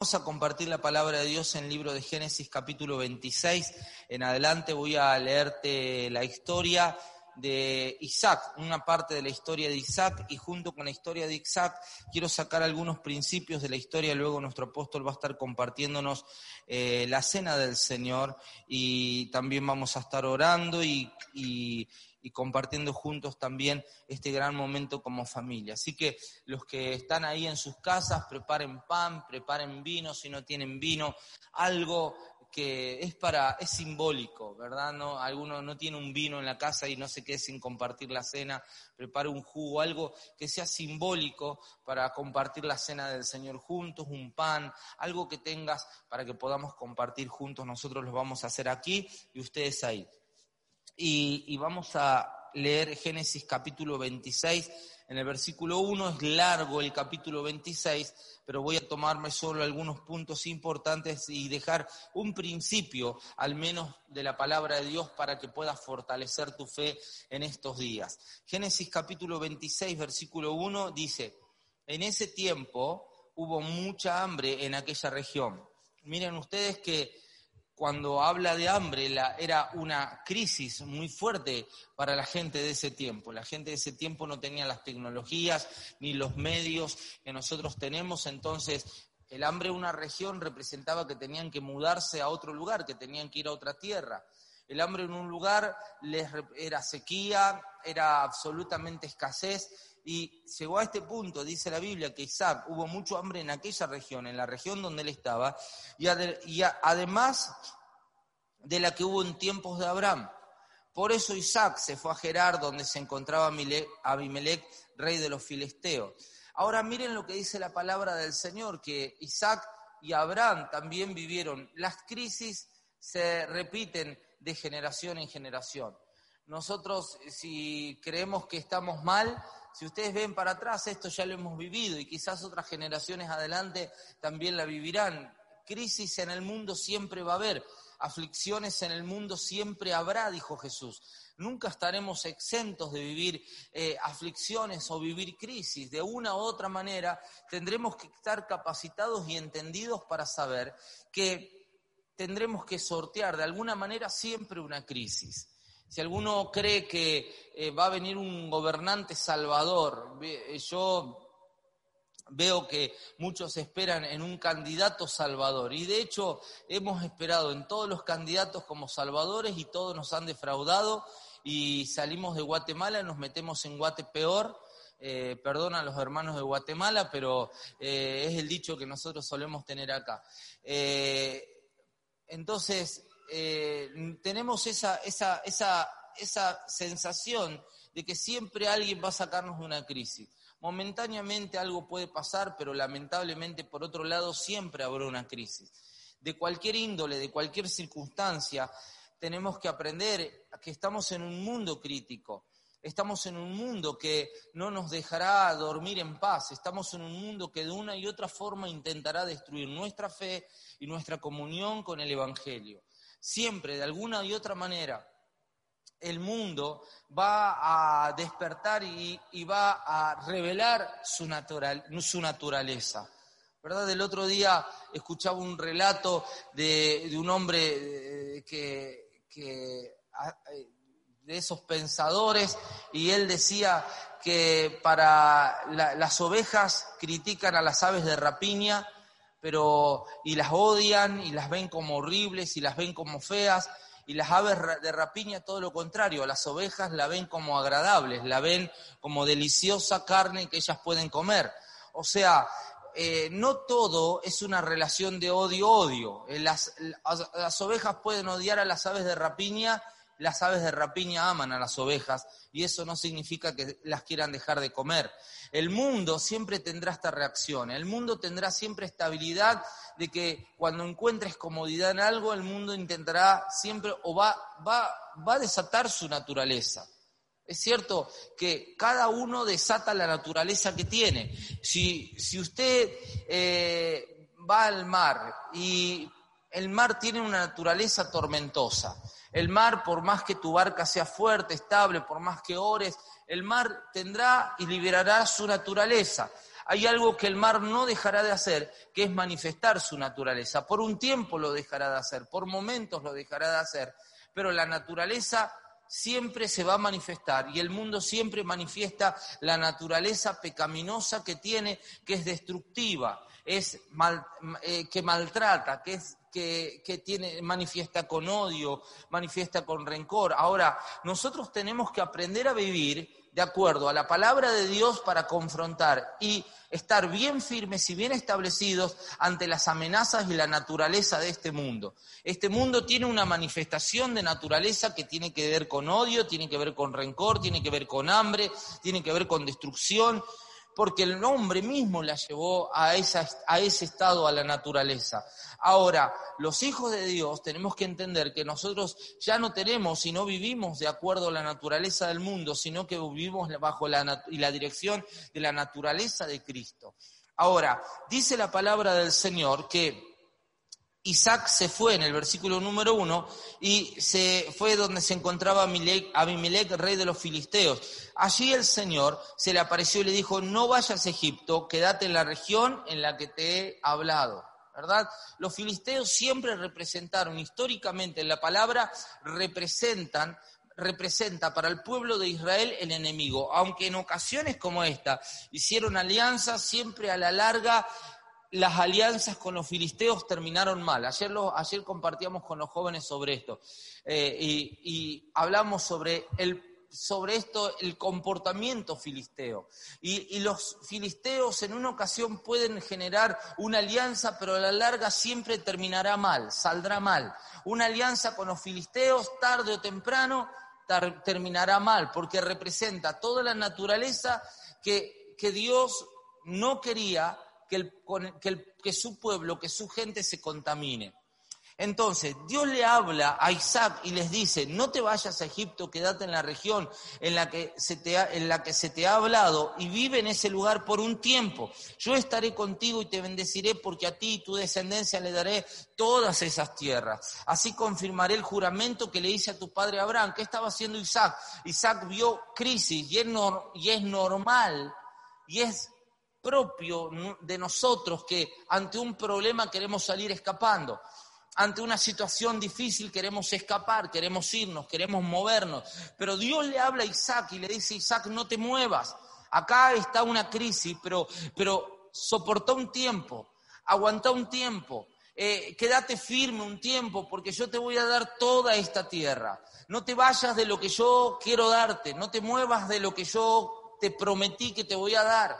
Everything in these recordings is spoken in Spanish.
Vamos a compartir la palabra de Dios en el libro de Génesis capítulo 26. En adelante voy a leerte la historia de Isaac, una parte de la historia de Isaac y junto con la historia de Isaac quiero sacar algunos principios de la historia. Luego nuestro apóstol va a estar compartiéndonos eh, la cena del Señor y también vamos a estar orando y, y, y compartiendo juntos también este gran momento como familia. Así que los que están ahí en sus casas, preparen pan, preparen vino, si no tienen vino, algo que es para, es simbólico, ¿verdad? No, alguno no tiene un vino en la casa y no se quede sin compartir la cena, prepare un jugo, algo que sea simbólico para compartir la cena del Señor juntos, un pan, algo que tengas para que podamos compartir juntos. Nosotros lo vamos a hacer aquí y ustedes ahí. Y, vamos a leer Génesis capítulo 26 en el versículo 1, es largo el capítulo 26, pero voy a tomarme solo algunos puntos importantes y dejar un principio, al menos, de la palabra de Dios para que puedas fortalecer tu fe en estos días. Génesis capítulo 26, versículo 1 dice, en ese tiempo hubo mucha hambre en aquella región. Miren ustedes que cuando habla de hambre, la, era una crisis muy fuerte para la gente de ese tiempo. La gente de ese tiempo no tenía las tecnologías ni los medios que nosotros tenemos, entonces el hambre en una región representaba que tenían que mudarse a otro lugar, que tenían que ir a otra tierra. El hambre en un lugar les era sequía, era absolutamente escasez, y llegó a este punto, dice la Biblia, que Isaac hubo mucho hambre en aquella región, en la región donde él estaba, y, además de la que hubo en tiempos de Abraham. Por eso Isaac se fue a Gerar, donde se encontraba Abimelech, rey de los filisteos. Ahora miren lo que dice la palabra del Señor, que Isaac y Abraham también vivieron. Las crisis se repiten de generación en generación. Nosotros, si creemos que estamos mal, si ustedes ven para atrás, esto ya lo hemos vivido y quizás otras generaciones adelante también la vivirán. Crisis en el mundo siempre va a haber, aflicciones en el mundo siempre habrá, dijo Jesús. Nunca estaremos exentos de vivir eh, aflicciones o vivir crisis. De una u otra manera tendremos que estar capacitados y entendidos para saber que tendremos que sortear de alguna manera siempre una crisis. Si alguno cree que eh, va a venir un gobernante salvador, eh, yo veo que muchos esperan en un candidato salvador y de hecho hemos esperado en todos los candidatos como salvadores y todos nos han defraudado y salimos de Guatemala nos metemos en Guate peor. Eh, perdón a los hermanos de Guatemala, pero eh, es el dicho que nosotros solemos tener acá. Entonces, eh, tenemos esa, esa, esa, esa sensación de que siempre alguien va a sacarnos de una crisis. Momentáneamente algo puede pasar, pero lamentablemente por otro lado siempre habrá una crisis. De cualquier índole, de cualquier circunstancia, tenemos que aprender que estamos en un mundo crítico. Estamos en un mundo que no nos dejará dormir en paz. Estamos en un mundo que de una y otra forma intentará destruir nuestra fe y nuestra comunión con el Evangelio siempre, de alguna y otra manera, el mundo va a despertar y, va a revelar su, natural, su naturaleza. ¿Verdad? El otro día escuchaba un relato de, un hombre eh, que, eh, de esos pensadores y él decía que para la, las ovejas critican a las aves de rapiña pero y las odian y las ven como horribles y las ven como feas y las aves de rapiña todo lo contrario, las ovejas la ven como agradables, la ven como deliciosa carne que ellas pueden comer. O sea, eh, no todo es una relación de odio-odio. Eh, las, las, ovejas pueden odiar a las aves de rapiña las aves de rapiña aman a las ovejas y eso no significa que las quieran dejar de comer. El mundo siempre tendrá esta reacción, el mundo tendrá siempre estabilidad de que cuando encuentres comodidad en algo, el mundo intentará siempre o va, va, va a desatar su naturaleza. Es cierto que cada uno desata la naturaleza que tiene. Si, si usted eh, va al mar y el mar tiene una naturaleza tormentosa, el mar, por más que tu barca sea fuerte, estable, por más que ores, el mar tendrá y liberará su naturaleza. Hay algo que el mar no dejará de hacer, que es manifestar su naturaleza. Por un tiempo lo dejará de hacer, por momentos lo dejará de hacer, pero la naturaleza siempre se va a manifestar y el mundo siempre manifiesta la naturaleza pecaminosa que tiene, que es destructiva, es eh, que maltrata, que es que, tiene, manifiesta con odio, manifiesta con rencor. Ahora, nosotros tenemos que aprender a vivir de acuerdo a la palabra de Dios para confrontar y estar bien firmes y bien establecidos ante las amenazas y la naturaleza de este mundo. Este mundo tiene una manifestación de naturaleza que tiene que ver con odio, tiene que ver con rencor, tiene que ver con hambre, tiene que ver con destrucción, porque el hombre mismo la llevó a, ese estado, a la naturaleza. Ahora, los hijos de Dios tenemos que entender que nosotros ya no tenemos y no vivimos de acuerdo a la naturaleza del mundo, sino que vivimos bajo la, la dirección de la naturaleza de Cristo. Ahora, dice la palabra del Señor que Isaac se fue en el versículo número uno y se fue donde se encontraba Abimelech, rey de los filisteos. Allí el Señor se le apareció y le dijo, no vayas a Egipto, quédate en la región en la que te he hablado. ¿verdad? Los filisteos siempre representaron, históricamente en la palabra, representan representa para el pueblo de Israel el enemigo, aunque en ocasiones como esta hicieron alianzas, siempre a la larga las alianzas con los filisteos terminaron mal. Ayer, ayer compartíamos con los jóvenes sobre esto eh, y, hablamos sobre, el, sobre esto, el comportamiento filisteo. Y, los filisteos en una ocasión pueden generar una alianza, pero a la larga siempre terminará mal, saldrá mal. Una alianza con los filisteos, tarde o temprano, terminará mal, porque representa toda la naturaleza que Dios no quería que, su pueblo, que su gente se contamine. Entonces, Dios le habla a Isaac y les dice, no te vayas a Egipto, quédate en la región en la, que se te ha, hablado y vive en ese lugar por un tiempo. Yo estaré contigo y te bendeciré porque a ti y tu descendencia le daré todas esas tierras. Así confirmaré el juramento que le hice a tu padre Abraham. ¿Qué estaba haciendo Isaac? Isaac vio crisis y es, y es normal y es propio de nosotros que ante un problema queremos salir escapando. Ante una situación difícil queremos escapar, queremos irnos, queremos movernos. Pero Dios le habla a Isaac y le dice, Isaac, no te muevas. Acá está una crisis, pero, pero un tiempo, aguanta un tiempo, eh, quédate firme un tiempo, porque yo te voy a dar toda esta tierra. No te vayas de lo que yo quiero darte, no te muevas de lo que yo te prometí que te voy a dar.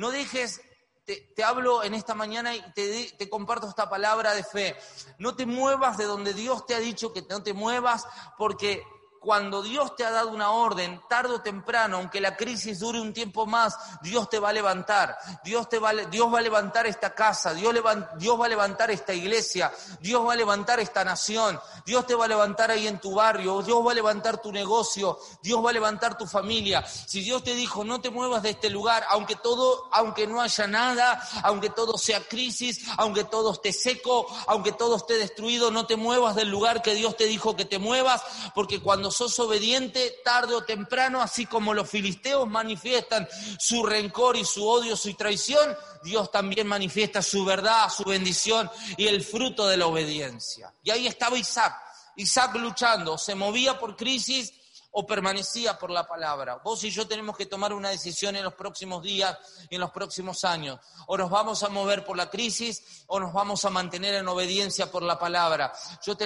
No dejes, te, hablo en esta mañana y te, comparto esta palabra de fe. No te muevas de donde Dios te ha dicho que no te muevas porque cuando Dios te ha dado una orden, tarde o temprano, aunque la crisis dure un tiempo más, Dios te va a levantar. Dios, te va, Dios va a levantar esta casa, Dios, Dios va a levantar esta iglesia, Dios va a levantar esta nación, Dios te va a levantar ahí en tu barrio, Dios va a levantar tu negocio, Dios va a levantar tu familia. Si Dios te dijo, no te muevas de este lugar, aunque todo, aunque no haya nada, aunque todo sea crisis, aunque todo esté seco, aunque todo esté destruido, no te muevas del lugar que Dios te dijo que te muevas, porque cuando sos obediente, tarde o temprano, así como los filisteos manifiestan su rencor y su odio, su traición, Dios también manifiesta su verdad, su bendición y el fruto de la obediencia. Y ahí estaba Isaac, Isaac luchando, se movía por crisis, o permanecía por la palabra. Vos y yo tenemos que tomar una decisión en los próximos días y en los próximos años. O nos vamos a mover por la crisis o nos vamos a mantener en obediencia por la palabra. Yo,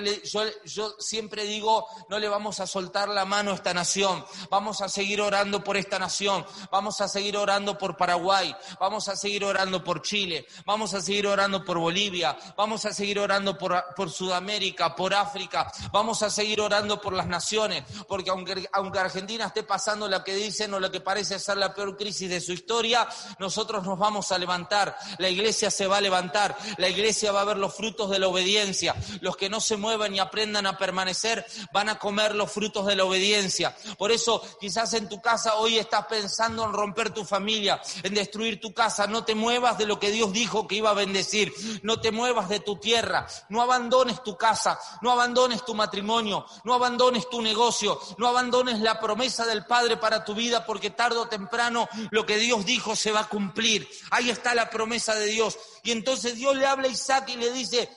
yo, siempre digo, no le vamos a soltar la mano a esta nación. Vamos a seguir orando por esta nación. Vamos a seguir orando por Paraguay. Vamos a seguir orando por Chile. Vamos a seguir orando por Bolivia. Vamos a seguir orando por Sudamérica, por África. Vamos a seguir orando por las naciones. Porque aunque aunque Argentina esté pasando lo que dicen o lo que parece ser la peor crisis de su historia, nosotros nos vamos a levantar, la iglesia se va a levantar, la iglesia va a ver los frutos de la obediencia, los que no se muevan y aprendan a permanecer van a comer los frutos de la obediencia. Por eso quizás en tu casa hoy estás pensando en romper tu familia, en destruir tu casa, no te muevas de lo que Dios dijo que iba a bendecir, no te muevas de tu tierra, no abandones tu casa, no abandones tu matrimonio, no abandones tu negocio, no abandones abandones la promesa del Padre para tu vida porque tarde o temprano lo que Dios dijo se va a cumplir. Ahí está la promesa de Dios. Y entonces Dios le habla a Isaac y le dice,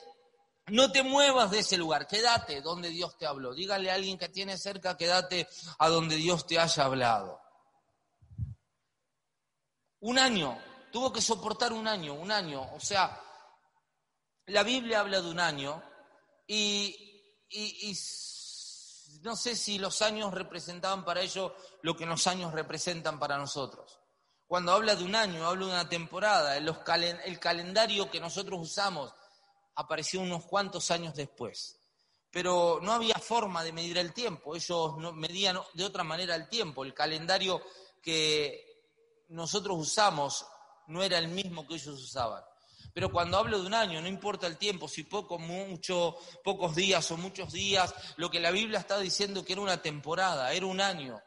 no te muevas de ese lugar, quédate donde Dios te habló. Dígale a alguien que tiene cerca, quédate a donde Dios te haya hablado. Un año, tuvo que soportar un año, un año. O sea, la Biblia habla de un año y, y, y no sé si los años representaban para ellos lo que los años representan para nosotros. Cuando habla de un año, habla de una temporada. el calendario que nosotros usamos apareció unos cuantos años después. Pero no había forma de medir el tiempo. Ellos medían de otra manera el tiempo. El calendario que nosotros usamos no era el mismo que ellos usaban. Pero cuando hablo de un año, no importa el tiempo, si poco, mucho, pocos días o muchos días, lo que la Biblia está diciendo que era una temporada, era un año.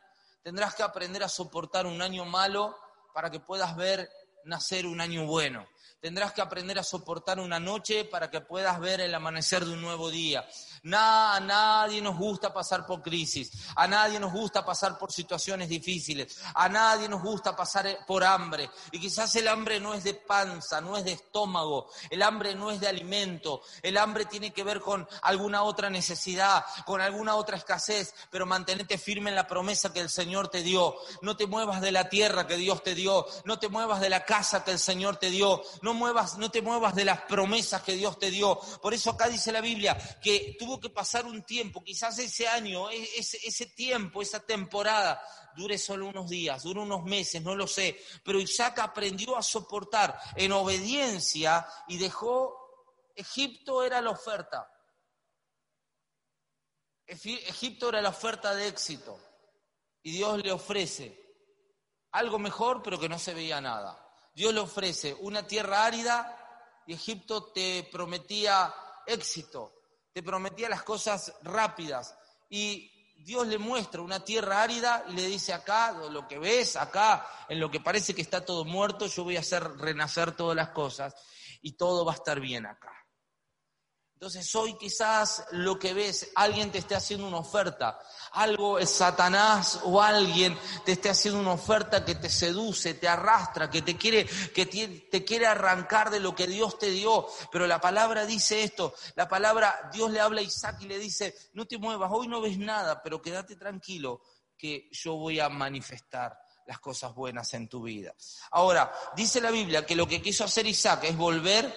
Tendrás que aprender a soportar un año malo para que puedas ver nacer un año bueno. Tendrás que aprender a soportar una noche para que puedas ver el amanecer de un nuevo día. A nadie nos gusta pasar por crisis, a nadie nos gusta pasar por situaciones difíciles, a nadie nos gusta pasar eh, por hambre. Y quizás el hambre no es de panza, no es de estómago, el hambre no es de alimento, el hambre tiene que ver con alguna otra necesidad, con alguna otra escasez, pero mantenete firme en la promesa que el Señor te dio. No te muevas de la tierra que Dios te dio, no te muevas de la casa que el Señor te dio, no, muevas, no te muevas de las promesas que Dios te dio. Por eso acá dice la Biblia que tú que pasar un tiempo, quizás ese año, e-, ese, ese tiempo, esa temporada, dure solo unos días, dure unos meses, no lo sé. Pero Isaac aprendió a soportar en obediencia y dejó, Egipto era la oferta. Egipto era la oferta de éxito. Y Dios le ofrece algo mejor, pero que no se veía nada. Dios le ofrece una tierra árida y Egipto te prometía éxito te prometía las cosas rápidas. Y Dios le muestra una tierra árida y le dice acá, lo que ves, acá, en lo que parece que está todo muerto, yo voy a hacer renacer todas las cosas y todo va a estar bien acá. Entonces hoy quizás lo que ves, alguien te esté haciendo una oferta, algo es Satanás o alguien te esté haciendo una oferta que te seduce, te arrastra, que te quiere, que te quiere arrancar de lo que Dios te dio. Pero la palabra dice esto, la palabra, Dios le habla a Isaac y le dice, no te muevas, hoy no ves nada, pero quédate tranquilo que yo voy a manifestar las cosas buenas en tu vida. Ahora, dice la Biblia que lo que quiso hacer Isaac es volver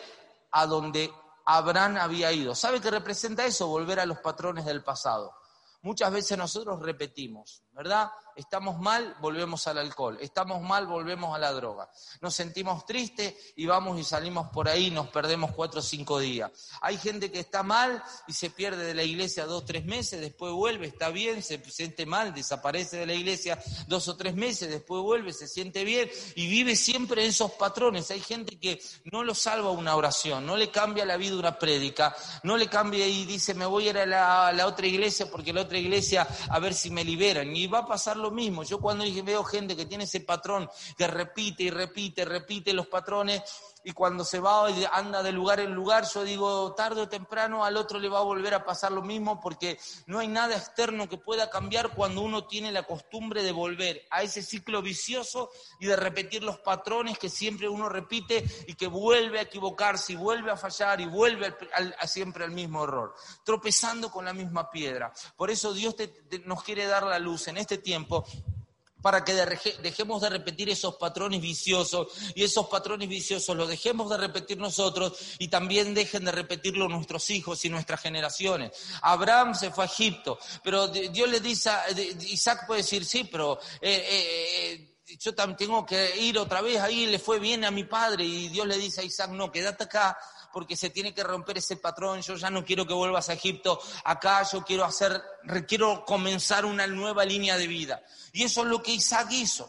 a donde Abraham había ido. ¿Sabe qué representa eso? Volver a los patrones del pasado. Muchas veces nosotros repetimos, ¿verdad? Estamos mal, volvemos al alcohol. Estamos mal, volvemos a la droga. Nos sentimos tristes y vamos y salimos por ahí, nos perdemos cuatro o cinco días. Hay gente que está mal y se pierde de la iglesia dos o tres meses, después vuelve, está bien, se siente mal, desaparece de la iglesia dos o tres meses, después vuelve, se siente bien y vive siempre en esos patrones. Hay gente que no lo salva una oración, no le cambia la vida una prédica, no le cambia y dice, me voy a ir a la, otra iglesia porque la otra iglesia a ver si me liberan. Y va a pasar lo mismo. Yo cuando veo gente que tiene ese patrón que repite y repite, repite los patrones, y cuando se va y anda de lugar en lugar, yo digo, tarde o temprano al otro le va a volver a pasar lo mismo porque no hay nada externo que pueda cambiar cuando uno tiene la costumbre de volver a ese ciclo vicioso y de repetir los patrones que siempre uno repite y que vuelve a equivocarse y vuelve a fallar y vuelve a siempre al mismo error, tropezando con la misma piedra. Por eso Dios nos quiere dar la luz este tiempo para que dejemos de repetir esos patrones viciosos y esos patrones viciosos los dejemos de repetir nosotros y también dejen de repetirlo nuestros hijos y nuestras generaciones. Abraham se fue a Egipto, pero Dios le dice, Isaac puede decir, sí, pero... Eh, eh, eh, yo tengo que ir otra vez, ahí le fue bien a mi padre y Dios le dice a Isaac, no, quédate acá porque se tiene que romper ese patrón, yo ya no quiero que vuelvas a Egipto, acá yo quiero hacer, quiero comenzar una nueva línea de vida. Y eso es lo que Isaac hizo.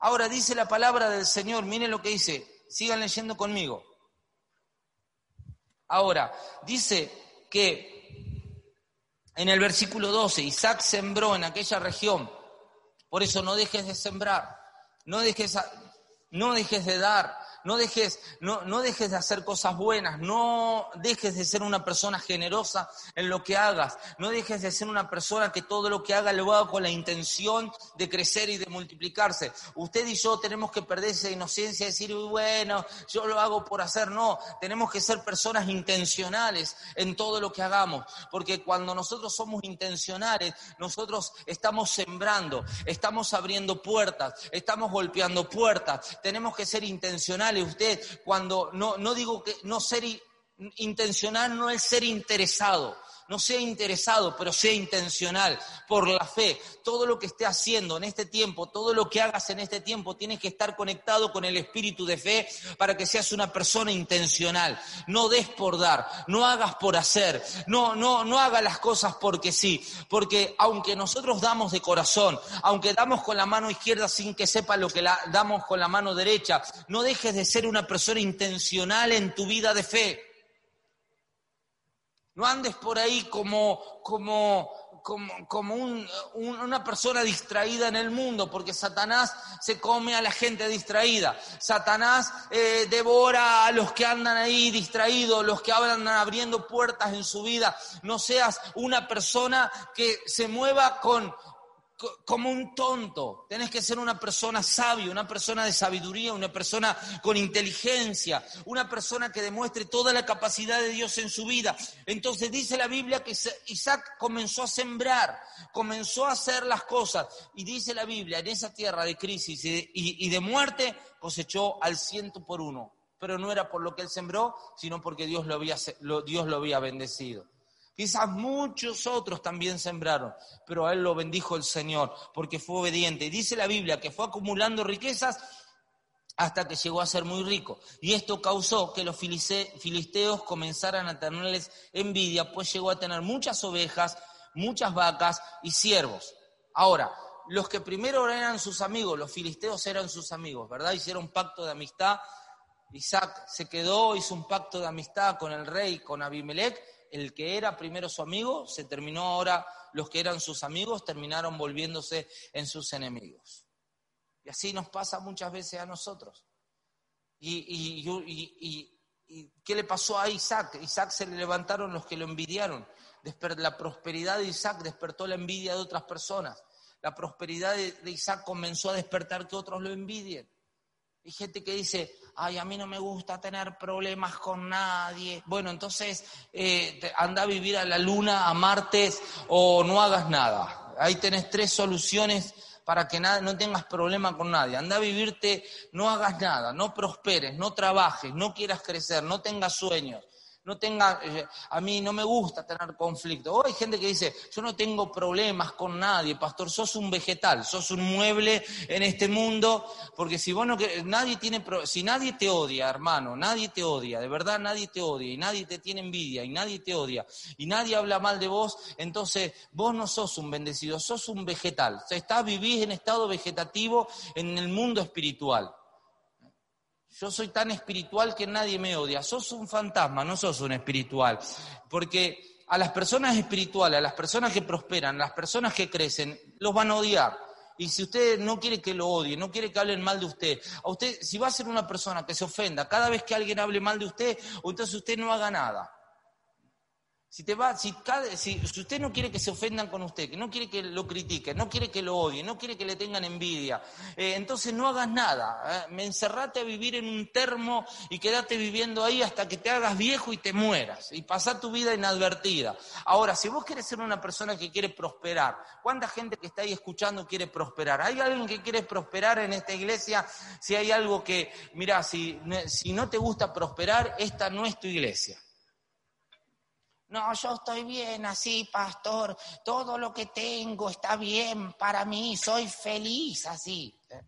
Ahora dice la palabra del Señor, miren lo que dice, sigan leyendo conmigo. Ahora, dice que en el versículo 12, Isaac sembró en aquella región, por eso no dejes de sembrar, no dejes, no dejes de dar, no dejes, no, no dejes de hacer cosas buenas, no dejes de ser una persona generosa en lo que hagas, no dejes de ser una persona que todo lo que haga lo haga con la intención de crecer y de multiplicarse. Usted y yo tenemos que perder esa inocencia y decir, bueno, yo lo hago por hacer, no, tenemos que ser personas intencionales en todo lo que hagamos, porque cuando nosotros somos intencionales, nosotros estamos sembrando, estamos abriendo puertas, estamos golpeando puertas, tenemos que ser intencionales. Usted cuando, no, no digo que no ser intencional no es ser interesado, no sea interesado, pero sea intencional por la fe. Todo lo que esté haciendo en este tiempo, todo lo que hagas en este tiempo, tienes que estar conectado con el espíritu de fe para que seas una persona intencional. No des por dar, no hagas por hacer, no, no, no hagas las cosas porque sí, porque aunque nosotros damos de corazón, aunque damos con la mano izquierda sin que sepa lo que la, damos con la mano derecha, no dejes de ser una persona intencional en tu vida de fe. No andes por ahí como, como, como, una persona distraída en el mundo, porque Satanás se come a la gente distraída. Satanás eh, devora a los que andan ahí distraídos, los que andan abriendo puertas en su vida. No seas una persona que se mueva con como un tonto. Tenés que ser una persona sabia, una persona de sabiduría, una persona con inteligencia, una persona que demuestre toda la capacidad de Dios en su vida. Entonces dice la Biblia que Isaac comenzó a sembrar, comenzó a hacer las cosas. Y dice la Biblia, en esa tierra de crisis y de, muerte, cosechó al ciento por uno. Pero no era por lo que él sembró, sino porque Dios lo había, Dios lo había bendecido. Quizás muchos otros también sembraron, pero a él lo bendijo el Señor porque fue obediente. Y dice la Biblia que fue acumulando riquezas hasta que llegó a ser muy rico. Y esto causó que los filisteos comenzaran a tenerles envidia, pues llegó a tener muchas ovejas, muchas vacas y siervos. Ahora, los que primero eran sus amigos, los filisteos eran sus amigos, ¿verdad? Hicieron pacto de amistad. Isaac se quedó, hizo un pacto de amistad con el rey, con Abimelech, el que era primero su amigo, se terminó ahora, los que eran sus amigos terminaron volviéndose en sus enemigos. Y así nos pasa muchas veces a nosotros. Y, qué le pasó a Isaac? Isaac se le levantaron los que lo envidiaron. La prosperidad de Isaac despertó la envidia de otras personas. La prosperidad de Isaac comenzó a despertar que otros lo envidien. Hay gente que dice, ay, a mí no me gusta tener problemas con nadie. Bueno, entonces eh, anda a vivir a la luna, a Marte o no hagas nada. Ahí tenés tres soluciones para que nada, no tengas problema con nadie. Anda a vivirte, no hagas nada, no prosperes, no trabajes, no quieras crecer, no tengas sueños no tenga, eh, a mí no me gusta tener conflicto. O hay gente que dice, yo no tengo problemas con nadie, pastor, sos un vegetal, sos un mueble en este mundo, porque si vos no, nadie tiene, si nadie te odia, hermano, nadie te odia, de verdad nadie te odia, y nadie te tiene envidia, y nadie te odia, y nadie habla mal de vos, entonces vos no sos un bendecido, sos un vegetal, o sea, estás, vivís en estado vegetativo en el mundo espiritual. Yo soy tan espiritual que nadie me odia. Sos un fantasma, no sos un espiritual. Porque a las personas espirituales, a las personas que prosperan, a las personas que crecen, los van a odiar. Y si usted no quiere que lo odie, no quiere que hablen mal de usted, a usted, si va a ser una persona que se ofenda cada vez que alguien hable mal de usted, entonces usted no haga nada. Si, te va, si, si, usted no quiere que se ofendan con usted, que no quiere que lo critiquen, no quiere que lo odien, no quiere que le tengan envidia, eh, entonces no hagas nada. Eh. Encerrate a vivir en un termo y quédate viviendo ahí hasta que te hagas viejo y te mueras y pasar tu vida inadvertida. Ahora, si vos quieres ser una persona que quiere prosperar, ¿cuánta gente que está ahí escuchando quiere prosperar? ¿Hay alguien que quiere prosperar en esta iglesia? Si hay algo que, mira, si, si no te gusta prosperar, esta no es tu iglesia. No, yo estoy bien así, pastor. Todo lo que tengo está bien para mí. Soy feliz así. ¿eh?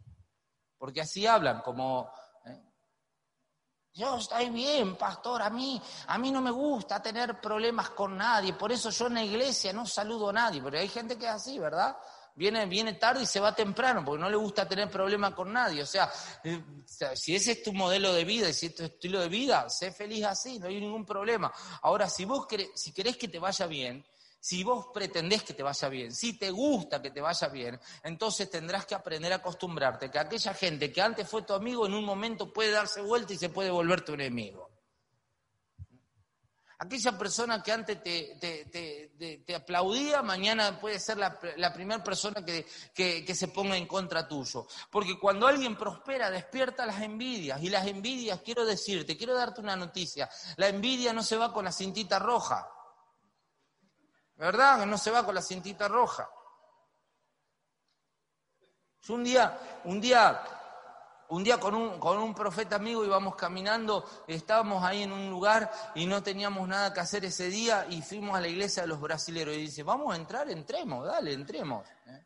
Porque así hablan, como ¿eh? yo estoy bien, pastor. A mí, a mí no me gusta tener problemas con nadie. Por eso yo en la iglesia no saludo a nadie. Pero hay gente que es así, ¿verdad? Viene, viene tarde y se va temprano porque no le gusta tener problemas con nadie. O sea, eh, si ese es tu modelo de vida y si es tu estilo de vida, sé feliz así, no hay ningún problema. Ahora, si vos querés, si querés que te vaya bien, si vos pretendés que te vaya bien, si te gusta que te vaya bien, entonces tendrás que aprender a acostumbrarte que aquella gente que antes fue tu amigo en un momento puede darse vuelta y se puede volver tu enemigo. Aquella persona que antes te, aplaudía, mañana puede ser la, primera persona que, que, se ponga en contra tuyo. Porque cuando alguien prospera, despierta las envidias. Y las envidias, quiero decirte, quiero darte una noticia. La envidia no se va con la cintita roja. ¿Verdad? No se va con la cintita roja. Yo un día, un día un día con un, con un profeta amigo íbamos caminando, estábamos ahí en un lugar y no teníamos nada que hacer ese día y fuimos a la iglesia de los brasileros y dice, vamos a entrar, entremos, dale, entremos. ¿eh?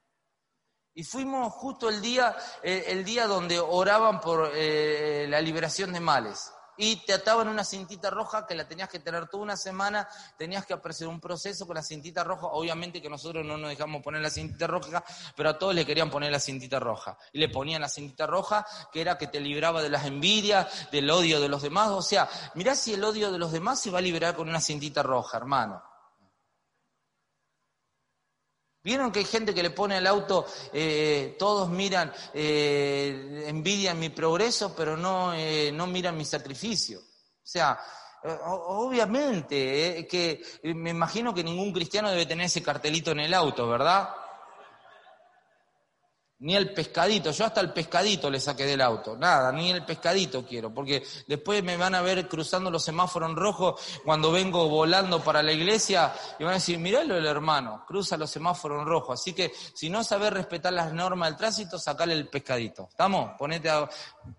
Y fuimos justo el día, eh, el día donde oraban por eh, la liberación de males y te ataban una cintita roja que la tenías que tener toda una semana, tenías que aparecer un proceso con la cintita roja, obviamente que nosotros no nos dejamos poner la cintita roja, pero a todos le querían poner la cintita roja. Y le ponían la cintita roja, que era que te libraba de las envidias, del odio de los demás, o sea, mirá si el odio de los demás se va a liberar con una cintita roja, hermano. ¿Vieron que hay gente que le pone al auto, eh, todos miran, eh, envidian mi progreso, pero no, eh, no miran mi sacrificio? O sea, obviamente que me imagino que ningún cristiano debe tener ese cartelito en el auto, ¿verdad? Ni el pescadito, yo hasta el pescadito le saqué del auto, nada, ni el pescadito quiero, porque después me van a ver cruzando los semáforos en rojo cuando vengo volando para la iglesia y van a decir, miralo el hermano, cruza los semáforos en rojo, así que si no sabes respetar las normas del tránsito, sacale el pescadito, ¿estamos? Ponete a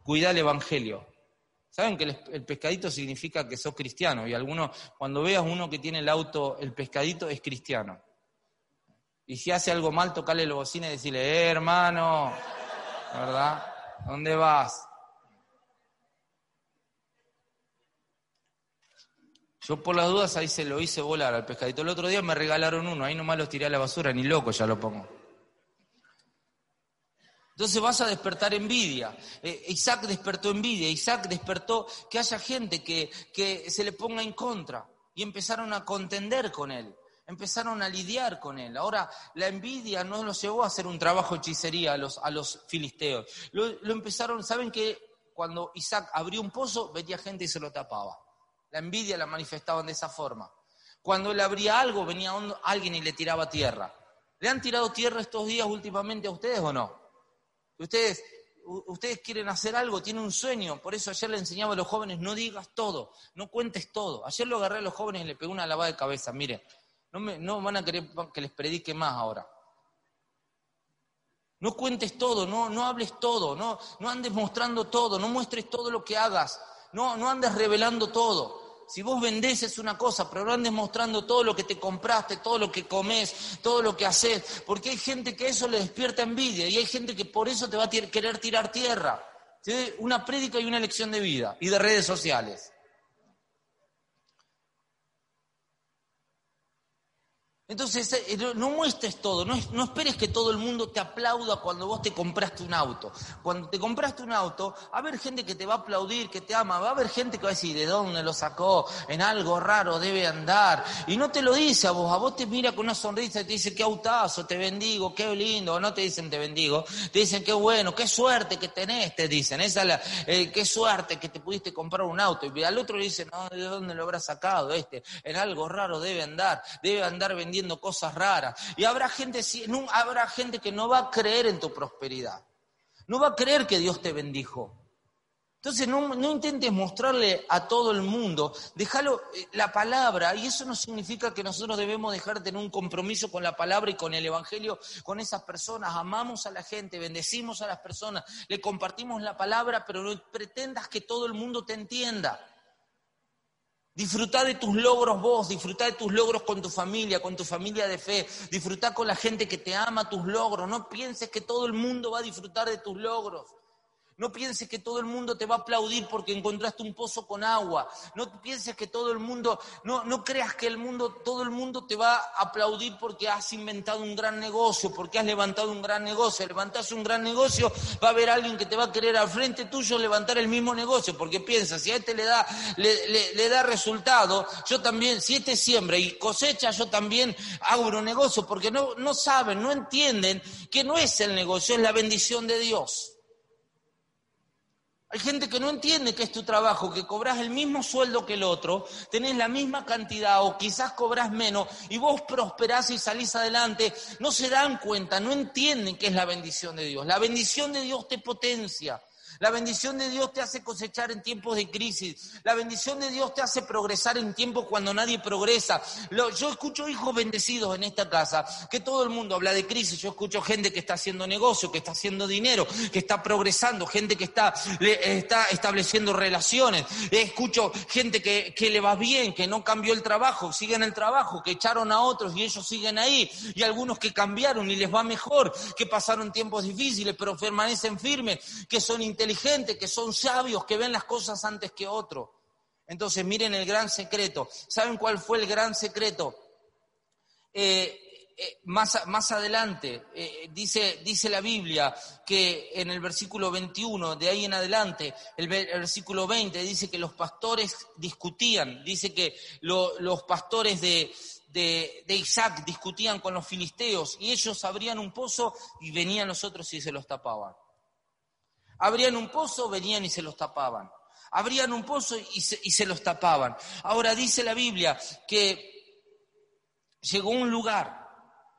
cuidar el evangelio. Saben que el, pescadito significa que sos cristiano y algunos, cuando veas uno que tiene el auto, el pescadito es cristiano. Y si hace algo mal, tocale la bocina y decirle, eh, hermano, ¿verdad? ¿Dónde vas? Yo por las dudas ahí se lo hice volar al pescadito. El otro día me regalaron uno, ahí nomás lo tiré a la basura, ni loco ya lo pongo. Entonces vas a despertar envidia. Eh, Isaac despertó envidia, Isaac despertó que haya gente que, que se le ponga en contra y empezaron a contender con él empezaron a lidiar con él. Ahora, la envidia no los llevó a hacer un trabajo hechicería a los, a los filisteos. Lo, empezaron, ¿saben que cuando Isaac abrió un pozo, venía gente y se lo tapaba? La envidia la manifestaban de esa forma. Cuando él abría algo, venía alguien y le tiraba tierra. ¿Le han tirado tierra estos días últimamente a ustedes o no? Ustedes, ustedes quieren hacer algo, tienen un sueño. Por eso ayer le enseñaba a los jóvenes, no digas todo, no cuentes todo. Ayer lo agarré a los jóvenes y le pegué una lavada de cabeza. Mire, no, me, no van a querer que les predique más ahora. No cuentes todo, no, no hables todo, no, no andes mostrando todo, no muestres todo lo que hagas, no, no andes revelando todo. Si vos vendés es una cosa, pero no andes mostrando todo lo que te compraste, todo lo que comes, todo lo que haces, porque hay gente que eso le despierta envidia y hay gente que por eso te va a querer tirar tierra. Una prédica y una lección de vida y de redes sociales. Entonces, eh, no muestres todo, no, esperes que todo el mundo te aplauda cuando vos te compraste un auto. Cuando te compraste un auto, va a haber gente que te va a aplaudir, que te ama, va a haber gente que va a decir, ¿de dónde lo sacó? En algo raro debe andar. Y no te lo dice a vos, a vos te mira con una sonrisa y te dice, qué autazo, te bendigo, qué lindo. No te dicen te bendigo, te dicen, qué bueno, qué suerte que tenés, te dicen. Esa la, eh, qué suerte que te pudiste comprar un auto. Y al otro le dicen, no, ¿de dónde lo habrá sacado este? En algo raro debe andar, debe andar vendiendo cosas raras. Y habrá gente, habrá gente que no va a creer en tu prosperidad. No va a creer que Dios te bendijo. Entonces no, no, intentes mostrarle a todo el mundo, déjalo eh, la palabra, y eso no significa que nosotros debemos dejar de tener un compromiso con la palabra y con el Evangelio, con esas personas, amamos a la gente, bendecimos a las personas, le compartimos la palabra, pero no pretendas que todo el mundo te entienda. Disfruta de tus logros vos, disfruta de tus logros con tu familia, con tu familia de fe, disfruta con la gente que te ama tus logros. No pienses que todo el mundo va a disfrutar de tus logros. No pienses que todo el mundo te va a aplaudir porque encontraste un pozo con agua. No pienses que todo el mundo, no, no creas que el mundo, todo el mundo te va a aplaudir porque has inventado un gran negocio, porque has levantado un gran negocio. Levantás un gran negocio, va a haber alguien que te va a querer al frente tuyo levantar el mismo negocio, porque piensa, si a este le da, le, le, da resultado, yo también, si este siembra y cosecha, yo también hago un negocio, porque no, no saben, no entienden que no es el negocio, es la bendición de Dios. Hay gente que no entiende que es tu trabajo, que cobras el mismo sueldo que el otro, tenés la misma cantidad o quizás cobras menos y vos prosperás y salís adelante. No se dan cuenta, no entienden que es la bendición de Dios. La bendición de Dios te potencia. La bendición de Dios te hace cosechar en tiempos de crisis. La bendición de Dios te hace progresar en tiempos cuando nadie progresa. yo escucho hijos bendecidos en esta casa, que todo el mundo habla de crisis. Yo escucho gente que está haciendo negocio, que está haciendo dinero, que está progresando, gente que está, está estableciendo relaciones. Escucho gente que, que le va bien, que no cambió el trabajo, siguen el trabajo, que echaron a otros y ellos siguen ahí. Y algunos que cambiaron y les va mejor, que pasaron tiempos difíciles pero permanecen firmes, que son inteligentes que son sabios, que ven las cosas antes que otro. Entonces, miren el gran secreto. ¿Saben cuál fue el gran secreto? Eh, eh, más, más, adelante, eh, dice, dice la Biblia que en el versículo 21, de ahí en adelante, el, versículo 20, dice que los pastores discutían, dice que los pastores de, de, de, Isaac discutían con los filisteos y ellos abrían un pozo y venían los otros y se los tapaban. Abrían un pozo, venían y se los tapaban. Abrían un pozo y se, los tapaban. Ahora dice la Biblia que llegó un lugar,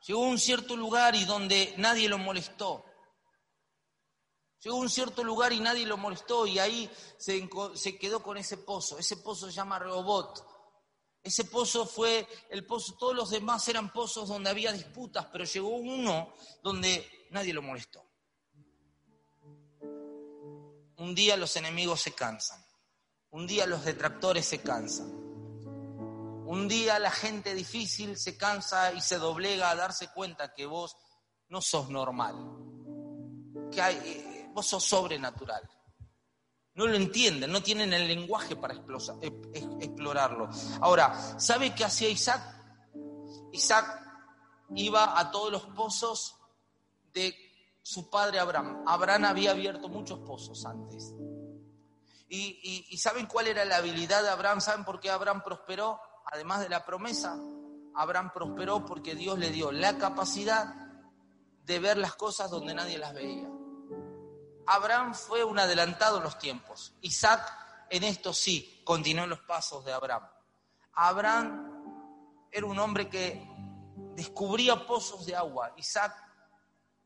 llegó un cierto lugar y donde nadie lo molestó. Llegó un cierto lugar y nadie lo molestó y ahí se, se quedó con ese pozo. Ese pozo se llama Rehobot. Ese pozo fue el pozo, todos los demás eran pozos donde había disputas, pero llegó uno donde nadie lo molestó. Un día los enemigos se cansan. Un día los detractores se cansan. Un día la gente difícil se cansa y se doblega a darse cuenta que vos no sos normal. Que hay, eh, vos sos sobrenatural. No lo entienden, no tienen el lenguaje para explorarlo. Ahora, ¿sabe qué hacía Isaac? Isaac iba a todos los pozos de su padre Abraham. Abraham había abierto muchos pozos antes. Y, ¿saben cuál era la habilidad de Abraham? ¿Saben por qué Abraham prosperó? Además de la promesa, Abraham prosperó porque Dios le dio la capacidad de ver las cosas donde nadie las veía. Abraham fue un adelantado en los tiempos. Isaac en esto sí, continuó los pasos de Abraham. Abraham era un hombre que descubría pozos de agua. Isaac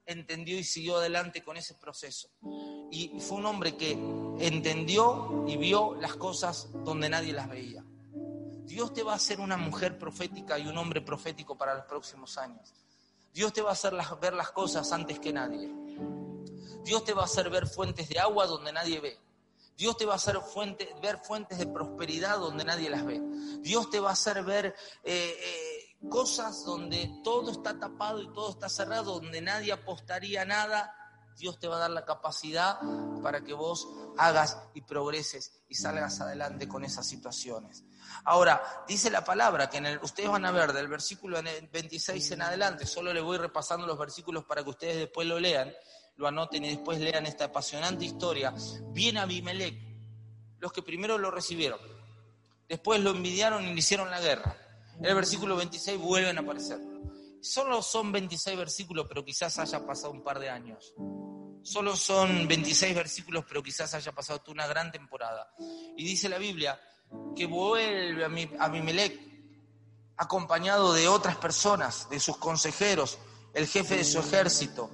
entendió y siguió adelante con ese proceso. Y fue un hombre que entendió y vio las cosas donde nadie las veía. Dios te va a hacer una mujer profética y un hombre profético para los próximos años. Dios te va a hacer ver las cosas antes que nadie. Dios te va a hacer ver fuentes de agua donde nadie ve. Dios te va a hacer ver fuentes de prosperidad donde nadie las ve. Dios te va a hacer ver eh, eh, cosas donde todo está tapado y todo está cerrado, donde nadie apostaría nada, Dios te va a dar la capacidad para que vos hagas y progreses y salgas adelante con esas situaciones. Ahora, dice la palabra que en el, ustedes van a ver del versículo 26 en adelante, solo les voy repasando los versículos para que ustedes después lo lean, lo anoten y después lean esta apasionante historia. Viene Abimelech, los que primero lo recibieron, después lo envidiaron y le hicieron la guerra. En el versículo 26 vuelven a aparecer. Solo son 26 versículos, pero quizás haya pasado un par de años. Solo son 26 versículos, pero quizás haya pasado una gran temporada. Y dice la Biblia que vuelve a Abimelech acompañado de otras personas, de sus consejeros, el jefe de su ejército.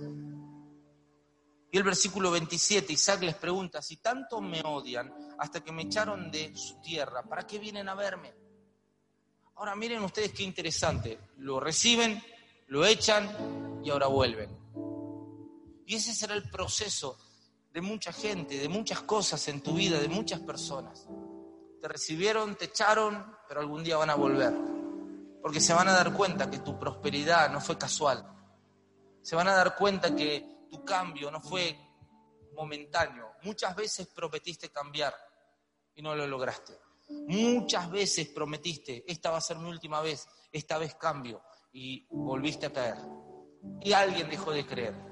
Y el versículo 27, Isaac les pregunta, si tanto me odian hasta que me echaron de su tierra, ¿para qué vienen a verme? Ahora miren ustedes qué interesante, lo reciben, lo echan y ahora vuelven. Y ese será el proceso de mucha gente, de muchas cosas en tu vida, de muchas personas te recibieron, te echaron, pero algún día van a volver. Porque se van a dar cuenta que tu prosperidad no fue casual. Se van a dar cuenta que tu cambio no fue momentáneo. Muchas veces prometiste cambiar y no lo lograste. Muchas veces prometiste, esta va a ser mi última vez, esta vez cambio y volviste a caer. Y alguien dejó de creer.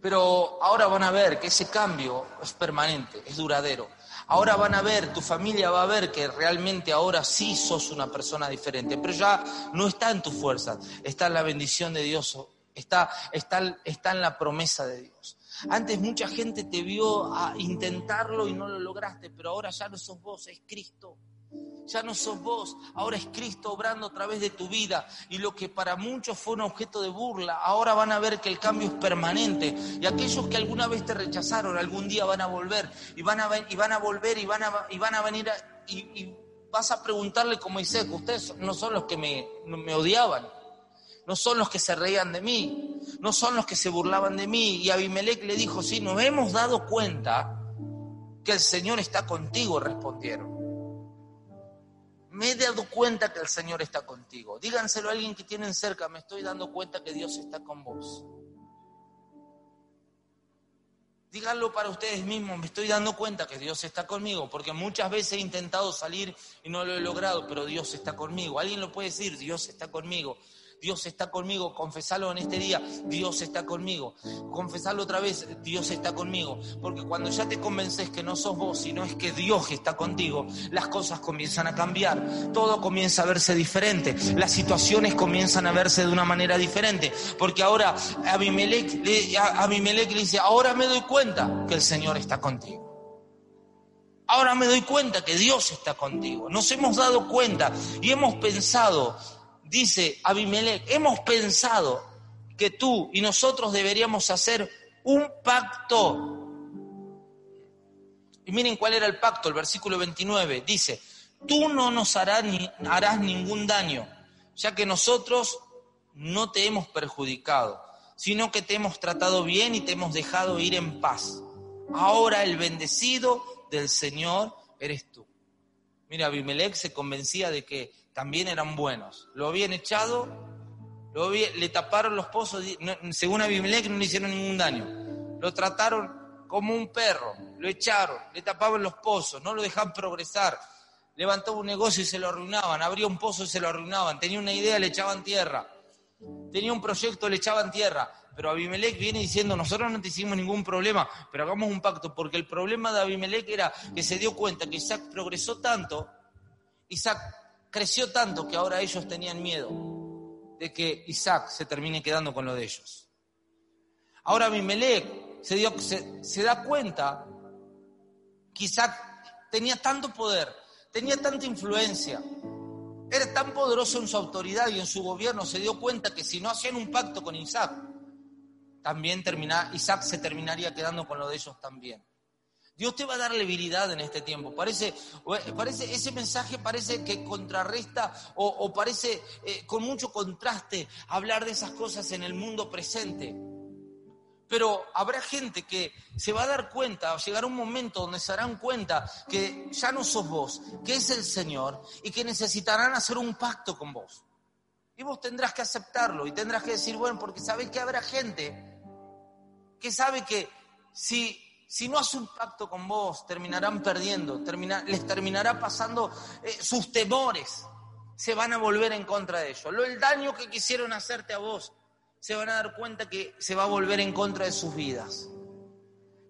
Pero ahora van a ver que ese cambio es permanente, es duradero. Ahora van a ver, tu familia va a ver que realmente ahora sí sos una persona diferente, pero ya no está en tu fuerza, está en la bendición de Dios, está, está, está en la promesa de Dios. Antes mucha gente te vio a intentarlo y no lo lograste, pero ahora ya no sos vos, es Cristo. Ya no sos vos, ahora es Cristo obrando a través de tu vida. Y lo que para muchos fue un objeto de burla, ahora van a ver que el cambio es permanente. Y aquellos que alguna vez te rechazaron, algún día van a volver. Y van a, y van a volver y van a, y van a venir y, vas a preguntarle como dice, ustedes no son los que me, me odiaban. No son los que se reían de mí, no son los que se burlaban de mí. Y Abimelech le dijo, sí, nos hemos dado cuenta que el Señor está contigo, respondieron me he dado cuenta que el Señor está contigo. Díganselo a alguien que tienen cerca, me estoy dando cuenta que Dios está con vos. Díganlo para ustedes mismos, me estoy dando cuenta que Dios está conmigo, porque muchas veces he intentado salir y no lo he logrado, pero Dios está conmigo. Alguien lo puede decir, Dios está conmigo. Dios está conmigo, confesalo en este día, Dios está conmigo. Confesalo otra vez, Dios está conmigo. Porque cuando ya te convences que no sos vos, sino es que Dios está contigo, las cosas comienzan a cambiar, todo comienza a verse diferente, las situaciones comienzan a verse de una manera diferente. Porque ahora Abimelech, Abimelech le dice, ahora me doy cuenta que el Señor está contigo. Ahora me doy cuenta que Dios está contigo. Nos hemos dado cuenta y hemos pensado dice Abimelech, hemos pensado que tú y nosotros deberíamos hacer un pacto. Y miren cuál era el pacto, el versículo 29, dice, tú no nos harás, ni, harás ningún daño, ya que nosotros no te hemos perjudicado, sino que te hemos tratado bien y te hemos dejado ir en paz. Ahora el bendecido del Señor eres tú. Mira, Abimelech se convencía de que también eran buenos. Lo habían echado, le taparon los pozos, según Abimelech no le hicieron ningún daño. Lo trataron como un perro, lo echaron, le tapaban los pozos, no lo dejaban progresar. Levantaba un negocio y se lo arruinaban, abría un pozo y se lo arruinaban, tenía una idea, le echaban tierra. Tenía un proyecto, le echaban tierra. Pero Abimelech viene diciendo, nosotros no te hicimos ningún problema, pero hagamos un pacto, porque el problema de Abimelech era que se dio cuenta que Isaac progresó tanto, Isaac creció tanto que ahora ellos tenían miedo de que Isaac se termine quedando con lo de ellos. Ahora Abimelech se, dio, se, se da cuenta que Isaac tenía tanto poder, tenía tanta influencia, era tan poderoso en su autoridad y en su gobierno, se dio cuenta que si no hacían un pacto con Isaac, también termina, Isaac se terminaría quedando con lo de ellos también. Dios te va a dar levilidad en este tiempo. Parece, parece ese mensaje parece que contrarresta o, parece eh, con mucho contraste hablar de esas cosas en el mundo presente. Pero habrá gente que se va a dar cuenta, o llegará un momento donde se darán cuenta que ya no sos vos, que es el Señor y que necesitarán hacer un pacto con vos. Y vos tendrás que aceptarlo y tendrás que decir, bueno, porque sabés que habrá gente que sabe que si si no hace un pacto con vos, terminarán perdiendo, les terminará pasando eh, sus temores, se van a volver en contra de ellos. Lo, el daño que quisieron hacerte a vos, se van a dar cuenta que se va a volver en contra de sus vidas.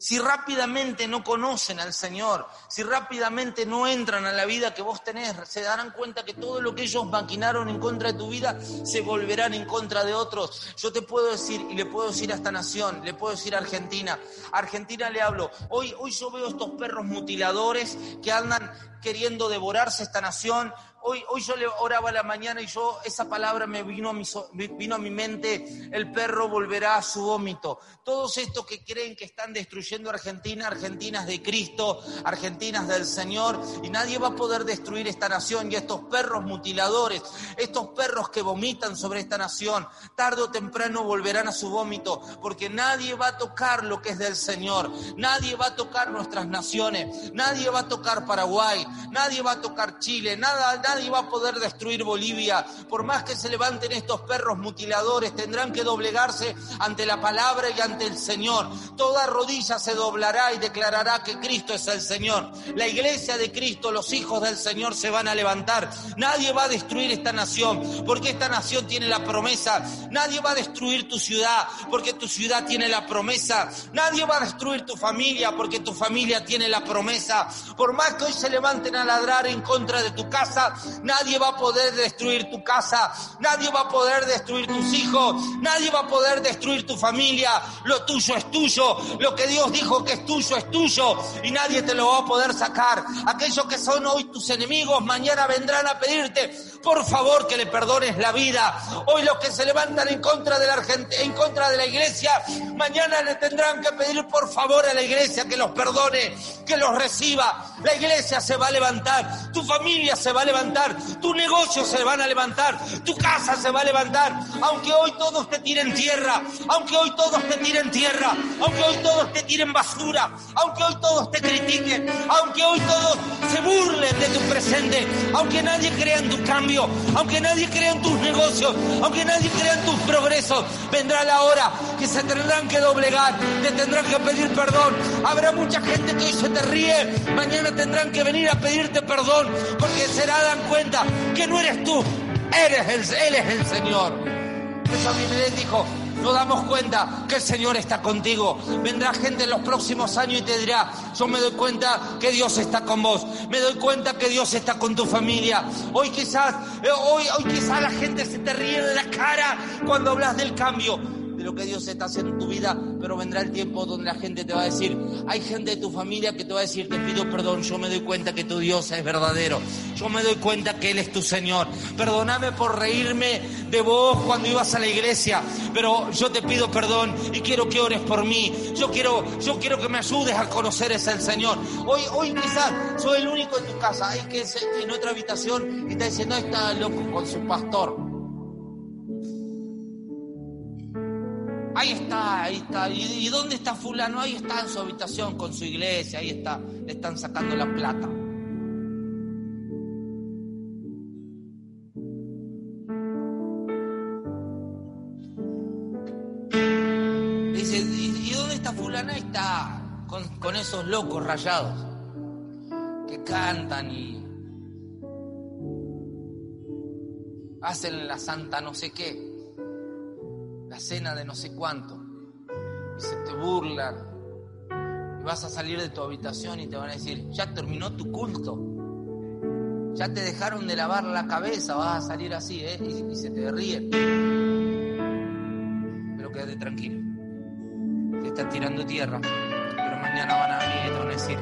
Si rápidamente no conocen al Señor, si rápidamente no entran a la vida que vos tenés, se darán cuenta que todo lo que ellos maquinaron en contra de tu vida se volverán en contra de otros. Yo te puedo decir, y le puedo decir a esta nación, le puedo decir a Argentina, Argentina le hablo, hoy, hoy yo veo estos perros mutiladores que andan queriendo devorarse esta nación, Hoy, hoy yo le oraba a la mañana y yo, esa palabra me vino a, mi, vino a mi mente, el perro volverá a su vómito. Todos estos que creen que están destruyendo Argentina, Argentinas de Cristo, Argentinas del Señor, y nadie va a poder destruir esta nación y estos perros mutiladores, estos perros que vomitan sobre esta nación, tarde o temprano volverán a su vómito, porque nadie va a tocar lo que es del Señor, nadie va a tocar nuestras naciones, nadie va a tocar Paraguay, nadie va a tocar Chile, nada, nadie va a poder destruir Bolivia. Por más que se levanten estos perros mutiladores, tendrán que doblegarse ante la palabra y ante el Señor. Toda rodilla se doblará y declarará que Cristo es el Señor. La iglesia de Cristo, los hijos del Señor se van a levantar. Nadie va a destruir esta nación, porque esta nación tiene la promesa. Nadie va a destruir tu ciudad, porque tu ciudad tiene la promesa. Nadie va a destruir tu familia, porque tu familia tiene la promesa. Por más que hoy se levanten a ladrar en contra de tu casa, Nadie va a poder destruir tu casa, nadie va a poder destruir tus hijos, nadie va a poder destruir tu familia. Lo tuyo es tuyo, lo que Dios dijo que es tuyo es tuyo y nadie te lo va a poder sacar. Aquellos que son hoy tus enemigos, mañana vendrán a pedirte, por favor, que le perdones la vida. Hoy los que se levantan en contra de la en contra de la iglesia, mañana le tendrán que pedir por favor a la iglesia que los perdone, que los reciba. La iglesia se va a levantar, tu familia se va a levantar tu negocio se van a levantar, tu casa se va a levantar, aunque hoy todos te tiren tierra, aunque hoy todos te tiren tierra, aunque hoy todos te tiren basura, aunque hoy todos te critiquen, aunque hoy todos se burlen de tu presente, aunque nadie crea en tu cambio, aunque nadie crea en tus negocios, aunque nadie crea en tus progresos, vendrá la hora que se tendrán que doblegar, te tendrán que pedir perdón. Habrá mucha gente que hoy se te ríe, mañana tendrán que venir a pedirte perdón, porque será dan cuenta que no eres tú, eres el, Él es el Señor. Me dijo, nos damos cuenta que el Señor está contigo. Vendrá gente en los próximos años y te dirá, yo me doy cuenta que Dios está con vos. Me doy cuenta que Dios está con tu familia. Hoy quizás, eh, hoy, hoy quizás la gente se te ríe en la cara cuando hablas del cambio de lo que Dios está haciendo en tu vida, pero vendrá el tiempo donde la gente te va a decir, hay gente de tu familia que te va a decir, te pido perdón, yo me doy cuenta que tu Dios es verdadero, yo me doy cuenta que Él es tu Señor, perdóname por reírme de vos cuando ibas a la iglesia, pero yo te pido perdón y quiero que ores por mí, yo quiero, yo quiero que me ayudes a conocer ese Señor. Hoy, hoy quizás soy el único en tu casa, hay que en otra habitación y está diciendo, está loco con su pastor. Ahí está, ahí está. ¿Y, dónde está fulano? Ahí está en su habitación con su iglesia, ahí está. Le están sacando la plata. Dice, ¿y, dónde está fulano? Ahí está, con, con esos locos rayados que cantan y hacen la santa no sé qué la cena de no sé cuánto, y se te burlan, y vas a salir de tu habitación y te van a decir, ya terminó tu culto, ya te dejaron de lavar la cabeza, vas a salir así, ¿eh? y, se te ríen. Pero quédate tranquilo, te están tirando tierra, pero mañana van a venir y te van a decir,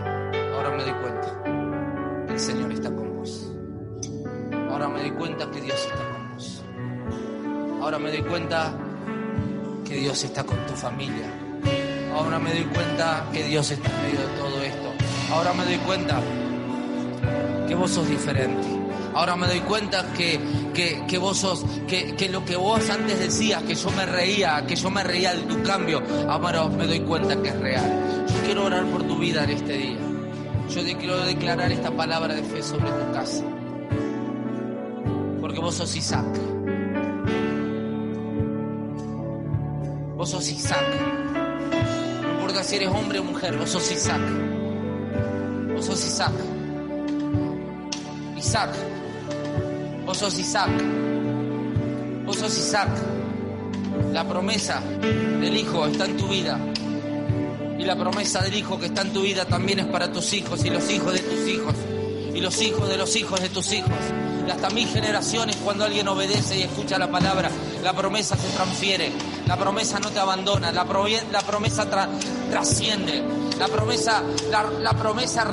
ahora me doy cuenta, el Señor está con vos. Ahora me doy cuenta que Dios está con vos. Ahora me doy cuenta que Dios está con tu familia. Ahora me doy cuenta que Dios está en medio de todo esto. Ahora me doy cuenta que vos sos diferente. Ahora me doy cuenta que, que, vos sos, que, que, lo que vos antes decías, que yo me reía, que yo me reía de tu cambio, ahora me doy cuenta que es real. Yo quiero orar por tu vida en este día. Yo te quiero declarar esta palabra de fe sobre tu casa. Porque vos sos Isaac. Vos sos Isaac. No importa si eres hombre o mujer, vos sos Isaac. Vos sos Isaac. Isaac. Vos sos Isaac. Vos sos Isaac. La promesa del Hijo está en tu vida. Y la promesa del Hijo que está en tu vida también es para tus hijos y los hijos de tus hijos. Y los hijos de los hijos de tus hijos. Y hasta mil generaciones cuando alguien obedece y escucha la palabra, la promesa se transfiere. La promesa no te abandona. La, la promesa trasciende. La promesa, la, promesa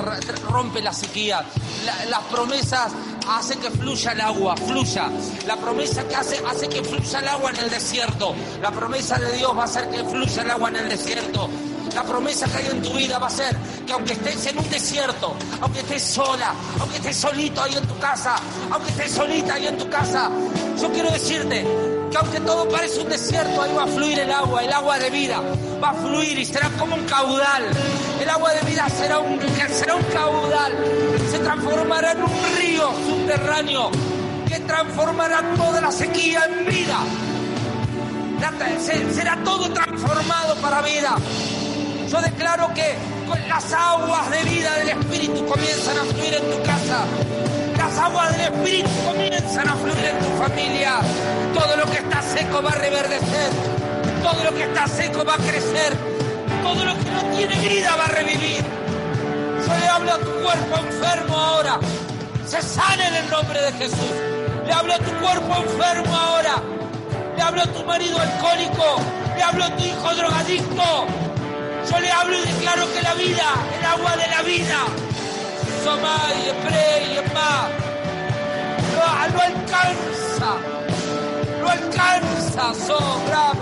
rompe la sequía. las promesas hacen que fluya el agua, fluya. La promesa que hace, hace que fluya el agua en el desierto. La promesa de Dios va a hacer que fluya el agua en el desierto. La promesa que hay en tu vida va a ser que aunque estés en un desierto, aunque estés sola, aunque estés solito ahí en tu casa, aunque estés solita ahí en tu casa, yo quiero decirte que aunque todo parece un desierto, ahí va a fluir el agua, el agua de vida va a fluir y será como un caudal. El agua de vida será un, será un caudal, se transformará en un río subterráneo que transformará toda la sequía en vida. Será todo transformado para vida. Yo declaro que las aguas de vida del Espíritu comienzan a fluir en tu casa. Las aguas del Espíritu comienzan a fluir en tu familia. Todo lo que está seco va a reverdecer. Todo lo que está seco va a crecer. Todo lo que no tiene vida va a revivir. Yo le hablo a tu cuerpo enfermo ahora. Se sane en el nombre de Jesús. Le hablo a tu cuerpo enfermo ahora. Le hablo a tu marido alcohólico. Le hablo a tu hijo drogadicto. Yo le hablo y declaro que la vida, el agua de la vida, Somay, Ebre y Emma, lo, lo alcanza, lo alcanza, sobra,